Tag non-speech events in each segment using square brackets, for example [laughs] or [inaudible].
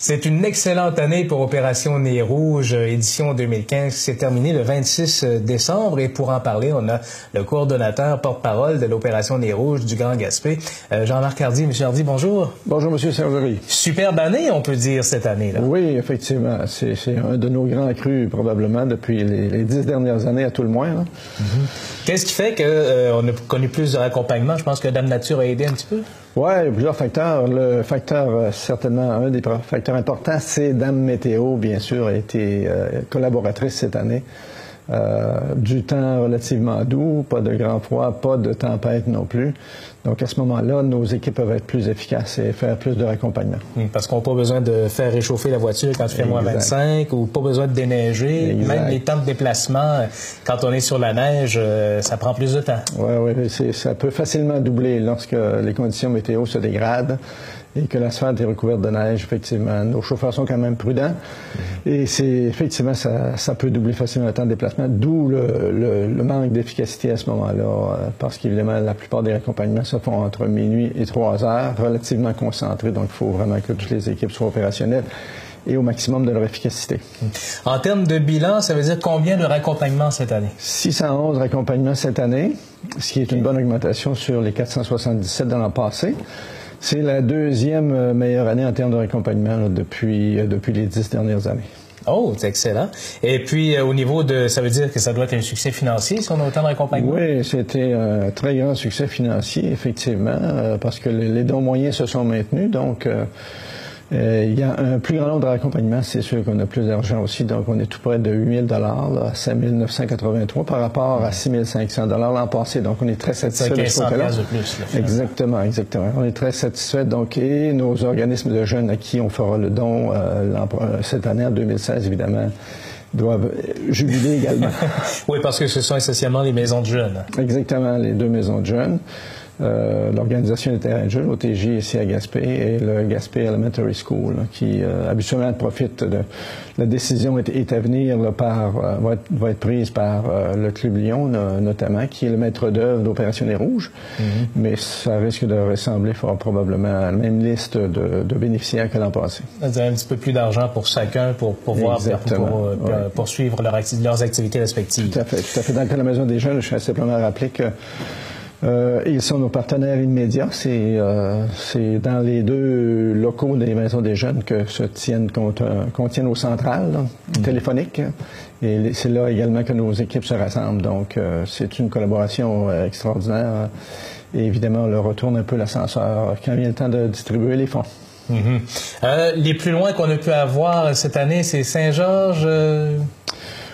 C'est une excellente année pour Opération Nez Rouge, euh, édition 2015, qui s'est terminée le 26 euh, décembre. Et pour en parler, on a le coordonnateur porte-parole de l'Opération Nez Rouge du Grand Gaspé, euh, Jean-Marc Hardy. Monsieur Hardy, bonjour. Bonjour, Monsieur Sergerie. Superbe année, on peut dire, cette année-là. Oui, effectivement. C'est un de nos grands crus, probablement, depuis les, dix dernières années, à tout le moins. Mm-hmm. Qu'est-ce qui fait qu'on a connu plus de raccompagnement? Je pense que Dame Nature a aidé un petit peu. Oui, plusieurs facteurs. Le facteur, euh, certainement, un des facteurs importants, c'est Dame Météo, bien sûr, a été euh, collaboratrice cette année. Euh, du temps relativement doux, pas de grand froid, pas de tempête non plus. Donc à ce moment-là, nos équipes peuvent être plus efficaces et faire plus de raccompagnement. Parce qu'on n'a pas besoin de faire réchauffer la voiture quand il fait moins 25 ou pas besoin de déneiger. Même les temps de déplacement, quand on est sur la neige, euh, ça prend plus de temps. Oui, oui, ça peut facilement doubler lorsque les conditions météo se dégradent et que l'asphalte est recouverte de neige, effectivement. Nos chauffeurs sont quand même prudents et c'est effectivement, ça, ça, peut doubler facilement le temps de déplacement, d'où le, le, manque d'efficacité à ce moment-là, euh, parce qu'évidemment, la plupart des accompagnements se font entre minuit et trois heures, relativement concentrés, donc il faut vraiment que toutes les équipes soient opérationnelles et au maximum de leur efficacité. En termes de bilan, ça veut dire combien de raccompagnements cette année? 611 raccompagnements cette année, ce qui est une bonne augmentation sur les 477 de l'an passé. C'est la deuxième euh, meilleure année en termes de raccompagnement depuis, euh, depuis les dix dernières années. Oh, c'est excellent. Et puis, euh, au niveau de, ça veut dire que ça doit être un succès financier si on a autant de raccompagnement? Oui, c'était un très grand succès financier, effectivement, parce que les, dons moyens se sont maintenus. Donc, euh, il y a un plus grand nombre de raccompagnements, c'est sûr qu'on a plus d'argent aussi, donc on est tout près de 8 000 à 5 983 par rapport à 6 500 l'an passé. Donc on est très satisfait de ce côté-là. Exactement, exactement. On est très satisfait. Donc et nos organismes de jeunes à qui on fera le don euh, cette année en 2016, évidemment doivent jubiler également. [laughs] oui, parce que ce sont essentiellement les maisons de jeunes. Exactement, les deux maisons de jeunes. Euh, l'organisation des terrains de jeu, l'OTJ ici à Gaspé, et le Gaspé Elementary School, qui euh, habituellement profite de la décision est, à venir par, euh, va, être, va, être, prise par le Club Lyon notamment, qui est le maître d'œuvre d'Opération des Rouges, mm-hmm. mais ça risque de ressembler fort probablement à la même liste de, de bénéficiaires que l'an passé. C'est un petit peu plus d'argent pour chacun pour pouvoir pour, poursuivre leur leurs activités respectives. Tout à fait, tout à fait. Dans le cas de la Maison des Jeunes, je vais simplement rappeler que euh, ils sont nos partenaires immédiats. Euh, c'est dans les deux locaux des maisons des jeunes que se tiennent qu'on tienne aux centrales mm. téléphoniques. Et c'est là également que nos équipes se rassemblent. Donc, euh, c'est une collaboration extraordinaire. Et évidemment, on leur retourne un peu l'ascenseur quand vient le temps de distribuer les fonds. Mm-hmm. les plus loin qu'on a pu avoir cette année, c'est Saint-Georges.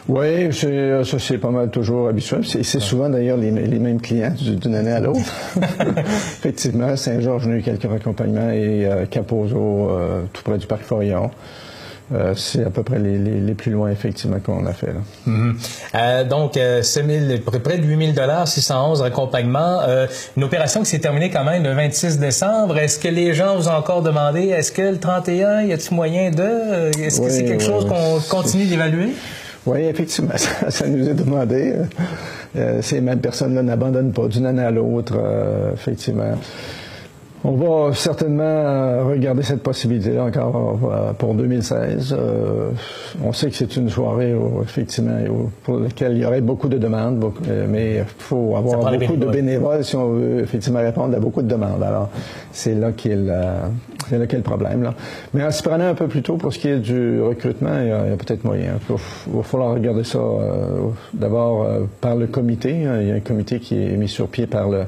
Oui, ça c'est pas mal toujours habituel. C'est souvent d'ailleurs les, mêmes clients d'une année à l'autre. [laughs] Effectivement, Saint-Georges, a eu quelques accompagnements et euh, Capozo, euh, tout près du parc Forillon. Euh, c'est à peu près les, plus loin, effectivement, qu'on a fait. Là. Mm-hmm. donc, près de 8 000 611 accompagnements. une opération qui s'est terminée quand même le 26 décembre. Est-ce que les gens vous ont encore demandé, est-ce que le 31, y a-t-il moyen de... Est-ce que c'est quelque chose qu'on continue d'évaluer? Oui, effectivement, [laughs] ça, nous est demandé. Euh, ces mêmes personnes-là n'abandonnent pas d'une année à l'autre, euh, effectivement. On va certainement euh, regarder cette possibilité-là encore euh, pour 2016. Euh, on sait que c'est une soirée, effectivement, pour laquelle il y aurait beaucoup de demandes, mais il faut avoir beaucoup de bénévoles si on veut effectivement répondre à beaucoup de demandes. Alors, c'est là qu'est le, là le problème. Là. Mais en se prenant un peu plus tôt pour ce qui est du recrutement, il y a, peut-être moyen. Il va, falloir regarder ça d'abord par le comité. Il y a un comité qui est mis sur pied par le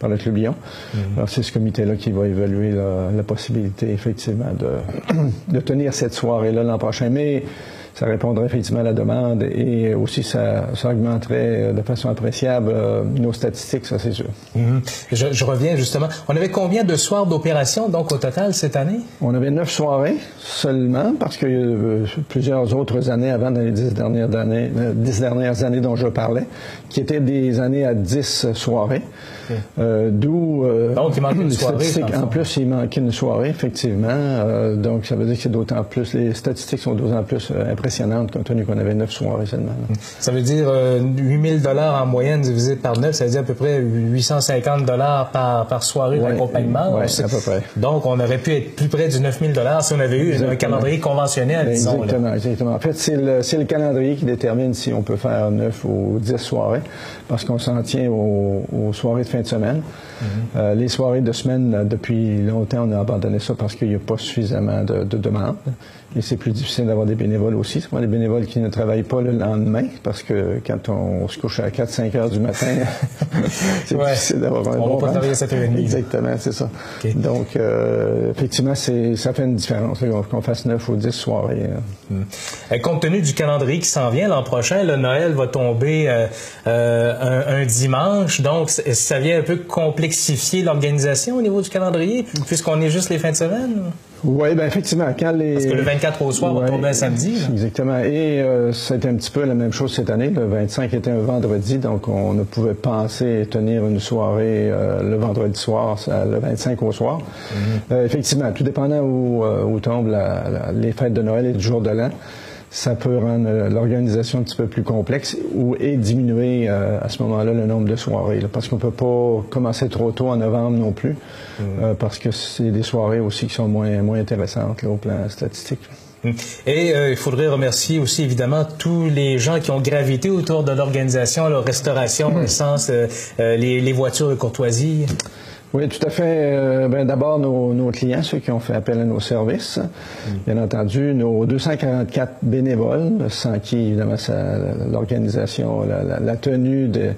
par le. Mhm. Alors, c'est ce comité-là qui va évaluer la, possibilité, effectivement, de, [clears throat] de tenir cette soirée-là l'an prochain. Mais ça répondrait effectivement à la demande et aussi ça, augmenterait de façon appréciable euh, nos statistiques, ça c'est sûr. Mhm. je, reviens justement. On avait combien de soirs d'opération donc au total cette année? On avait neuf soirées seulement parce que euh, plusieurs autres années avant dans les dix dernières années, euh, dix dernières années dont je parlais, qui étaient des années à dix soirées. D'où donc il manquait une soirée. En plus, il manquait une soirée effectivement. donc ça veut dire que c'est d'autant plus les statistiques sont d'autant plus importantes impressionnante compte tenu qu'on avait neuf soirées seulement. Ça veut dire 8000 dollars en moyenne divisé par neuf, ça veut dire à peu près 850 dollars par, par soirée d'accompagnement. Oui, à peu près. Donc, on aurait pu être plus près du 9000 dollars si on avait eu un calendrier conventionnel, disons. Exactement, exactement. En fait, c'est le, le, calendrier qui détermine si on peut faire 9 ou 10 soirées, parce qu'on s'en tient aux, soirées de fin de semaine. Mm-hmm. Euh, les soirées de semaine, depuis longtemps, on a abandonné ça parce qu'il n'y a pas suffisamment de, de demandes. Et c'est plus difficile d'avoir des bénévoles aussi. C'est des bénévoles qui ne travaillent pas le lendemain parce que quand on, se couche à 4-5 heures du matin, [laughs] c'est difficile d'avoir un on bon va pas travailler à 7 h Exactement, c'est ça. Donc, euh, effectivement, ça fait une différence qu'on fasse 9 ou 10 soirées. Euh. Hmm. Compte tenu du calendrier qui s'en vient l'an prochain, le Noël va tomber euh, un, dimanche. Donc, ça vient un peu complexifier l'organisation au niveau du calendrier puisqu'on est juste les fins de semaine? Oui, ben effectivement, quand les... Parce que le 24 au soir, on tombe un samedi. Exactement. Et euh, c'était un petit peu la même chose cette année. Le 25 était un vendredi, donc on ne pouvait penser tenir une soirée euh, le vendredi soir, le 25 au soir. Mm-hmm. Euh, effectivement, tout dépendant où, où tombent les fêtes de Noël et du jour de l'an ça peut rendre euh, l'organisation un petit peu plus complexe ou et diminuer euh, à ce moment-là le nombre de soirées. parce qu'on peut pas commencer trop tôt en novembre non plus, mm. euh, parce que c'est des soirées aussi qui sont moins, moins intéressantes au plan statistique. Mm. Et il faudrait remercier aussi évidemment tous les gens qui ont gravité autour de l'organisation, la restauration, mm. essence, les, les voitures de courtoisie. Oui, tout à fait. Euh, ben, D'abord, nos, clients, ceux qui ont fait appel à nos services. Mm. Bien entendu, nos 244 bénévoles, sans qui, évidemment, l'organisation, la, tenue de,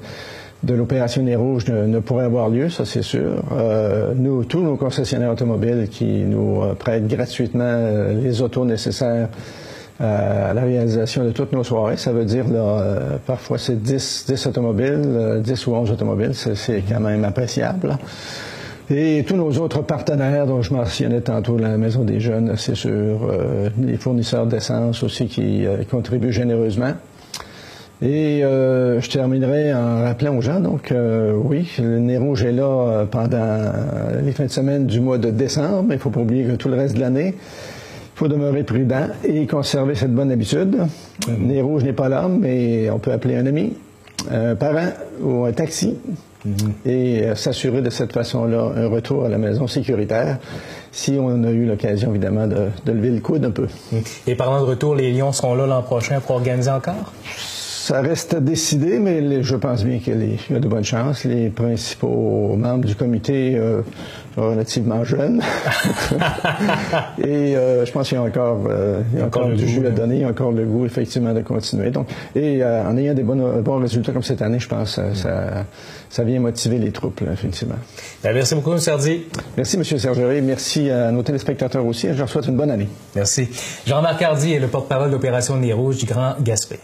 de l'opération des Rouges ne, pourrait avoir lieu, ça c'est sûr. Euh, nous, tous nos concessionnaires automobiles qui nous euh, prêtent gratuitement les autos nécessaires euh, à la réalisation de toutes nos soirées. Ça veut dire, là, euh, parfois, c'est 10, 10 automobiles, 10 euh, ou 11 automobiles. C'est quand même appréciable. Et tous nos autres partenaires dont je mentionnais tantôt, la Maison des Jeunes, c'est sûr, les fournisseurs d'essence aussi qui contribuent généreusement. Et je terminerai en rappelant aux gens, donc oui, le nez rouge est là pendant les fins de semaine du mois de décembre, mais il faut pas oublier que tout le reste de l'année, faut demeurer prudent et conserver cette bonne habitude. Les mhm. rouges n'est pas l'homme, mais on peut appeler un ami, un parent ou un taxi mhm. et euh, s'assurer de cette façon-là un retour à la maison sécuritaire si on a eu l'occasion, évidemment, de, lever le coude un peu. Mhm. Et parlant de retour, les Lions seront là l'an prochain pour organiser encore? Ça reste à décider, mais je pense bien qu'il y a de bonnes chances. Les principaux membres du comité euh, relativement jeunes. [laughs] et euh, je pense qu'il y a encore, euh, il y a encore, du jus à donner, il y a encore le goût, effectivement, de continuer. Donc, et en ayant des bons résultats comme cette année, je pense que ça, ça, vient motiver les troupes, effectivement. Ben, merci beaucoup, M. Serdi. Merci, M. Sergeret. Merci à nos téléspectateurs aussi. Je leur souhaite une bonne année. Merci. Jean-Marc Hardy est le porte-parole d'Opération Nez Rouge du Grand Gaspé.